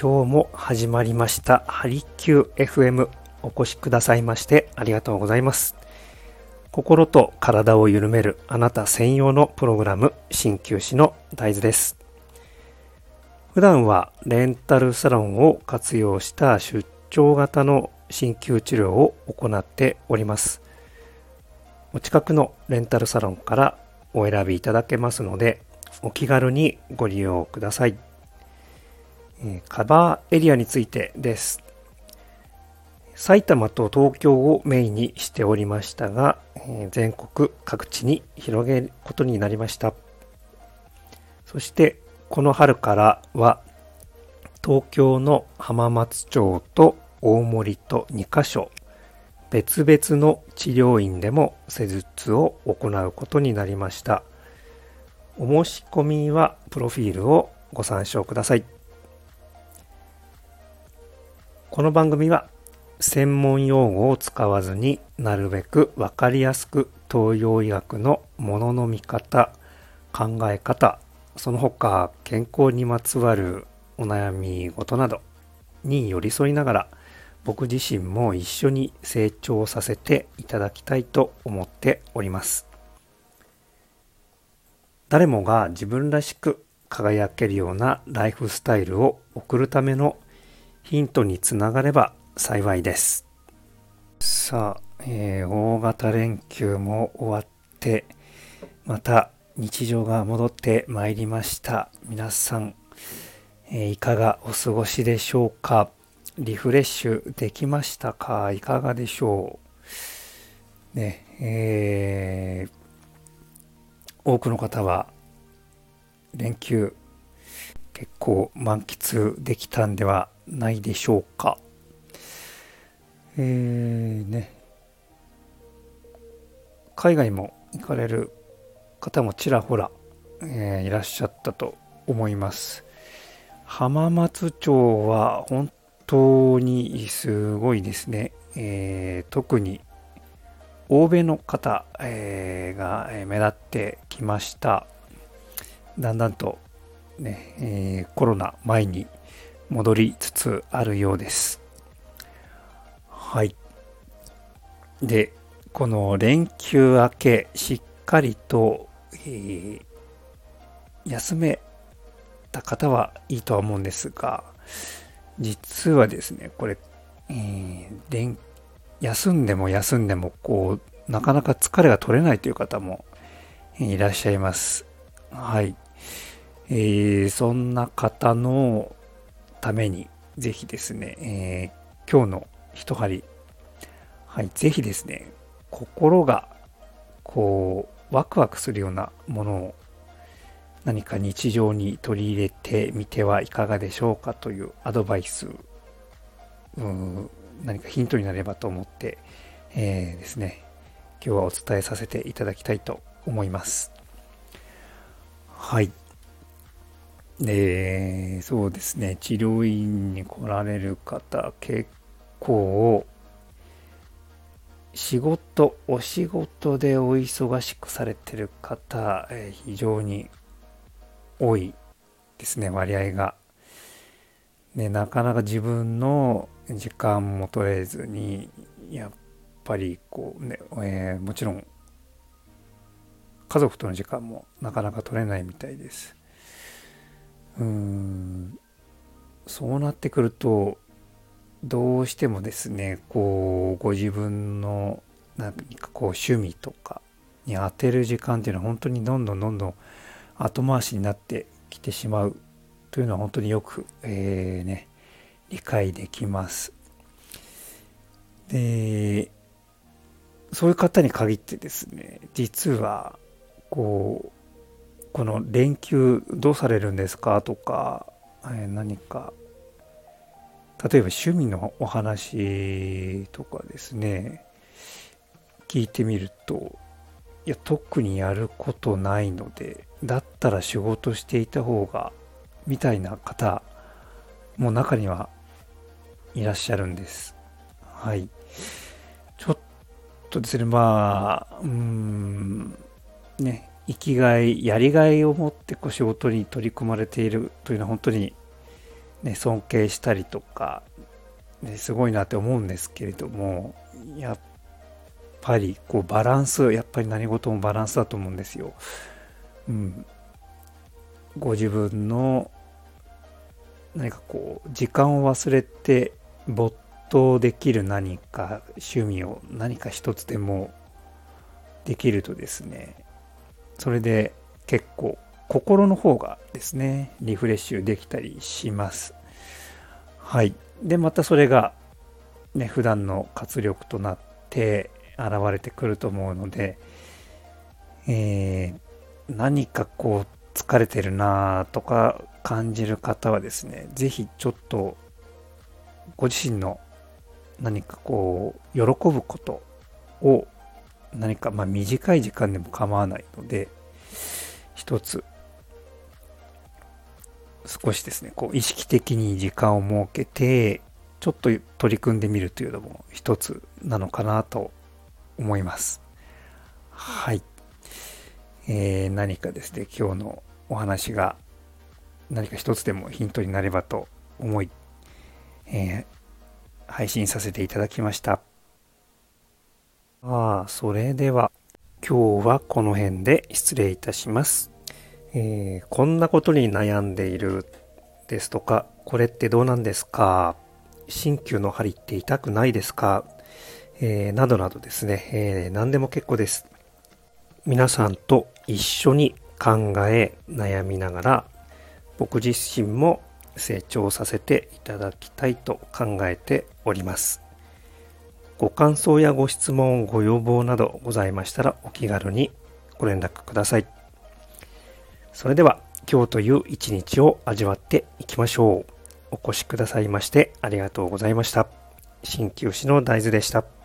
今日も始まりました。ハリキュー FM お越しくださいましてありがとうございます。心と体を緩めるあなた専用のプログラム鍼灸師の大豆です。普段はレンタルサロンを活用した出張型の鍼灸治療を行っております。お近くのレンタルサロンからお選びいただけますのでお気軽にご利用ください。カバーエリアについてです。埼玉と東京をメインにしておりましたが、全国各地に広げることになりました。そしてこの春からは東京の浜松町と大森と2カ所別々の治療院でも施術を行うことになりました。お申し込みはプロフィールをご参照ください。この番組は専門用語を使わずになるべくわかりやすく東洋医学のものの見方、考え方、その他健康にまつわるお悩み事などに寄り添いながら僕自身も一緒に成長させていただきたいと思っております。誰もが自分らしく輝けるようなライフスタイルを送るためのヒントにつながれば幸いです。さあ、えー、大型連休も終わって、また日常が戻ってまいりました。皆さん、えー、いかがお過ごしでしょうか？リフレッシュできましたか？いかがでしょう？ね、えー、多くの方は連休結構満喫できたんではないでしょうか。えー、ね、海外も行かれる方もちらほら、えー、いらっしゃったと思います。浜松町は本当にすごいですね。えー、特に欧米の方、えー、が目立ってきました。だんだんと、ねえー、コロナ前に戻りつつあるようです。はい。で、この連休明け、しっかりと、えー、休めた方はいいとは思うんですが、実はですね、これ、えー、連休んでも休んでも、こう、なかなか疲れが取れないという方もいらっしゃいます。はい。えー、そんな方のために、ぜひですね、えー、今日の一針、はい、ぜひですね、心が、こう、ワクワクするようなものを何か日常に取り入れてみてはいかがでしょうかというアドバイス、うん何かヒントになればと思って、えー、ですね、今日はお伝えさせていただきたいと思います。はい。で、そうですね、治療院に来られる方、結構、仕事、お仕事でお忙しくされてる方、え、非常に多いですね、割合が。ね、なかなか自分の時間も取れずにやっぱりこうね、えー、もちろん家族との時間もなかなか取れないみたいです。うんそうなってくるとどうしてもですねこうご自分の何かこう趣味とかに当てる時間っていうのは本当にどんどんどんどん後回しになってきてしまうというのは本当によく、えー、ね理解できます。で、そういう方に限ってですね、実は、こう、この連休どうされるんですかとか、え何か、例えば趣味のお話とかですね、聞いてみると、いや、特にやることないので、だったら仕事していた方が、みたいな方も中にはいらっしゃるんです。はい。ちょっとですね、まあ、うん、ね、生きがい、やりがいを持ってこう仕事に取り組まれているというのは本当にね、尊敬したりとか、ね、すごいなって思うんですけれどもやっぱりこうバランスやっぱり何事もバランスだと思うんですよ。うん、ご自分の何かこう時間を忘れて没頭できる何か趣味を何か一つでもできるとですねそれで結構心の方がですねリフレッシュできたりします。はい。でまたそれがね普段の活力となって現れてくると思うので、えー、何かこう疲れてるなとか感じる方はですね是非ちょっとご自身の何かこう喜ぶことを何かまあ短い時間でも構わないので一つ少しですねこう意識的に時間を設けてちょっと取り組んでみるというのも一つなのかなと思います。はい。えー、何かですね今日のお話が何か一つでもヒントになればと思い、えー、配信させていただきました。ああ、それでは今日はこの辺で失礼いたします。えー、こんなことに悩んでいるですとか、これってどうなんですか？鍼灸の針って痛くないですか？えー、などなどですね、えー、何でも結構です。皆さんと一緒に考え、悩みながら、僕自身も成長させていただきたいと考えております。ご感想やご質問、ご要望などございましたらお気軽にご連絡ください。それでは今日という一日を味わっていきましょう。お越しくださいましてありがとうございました。鍼灸師の大豆でした。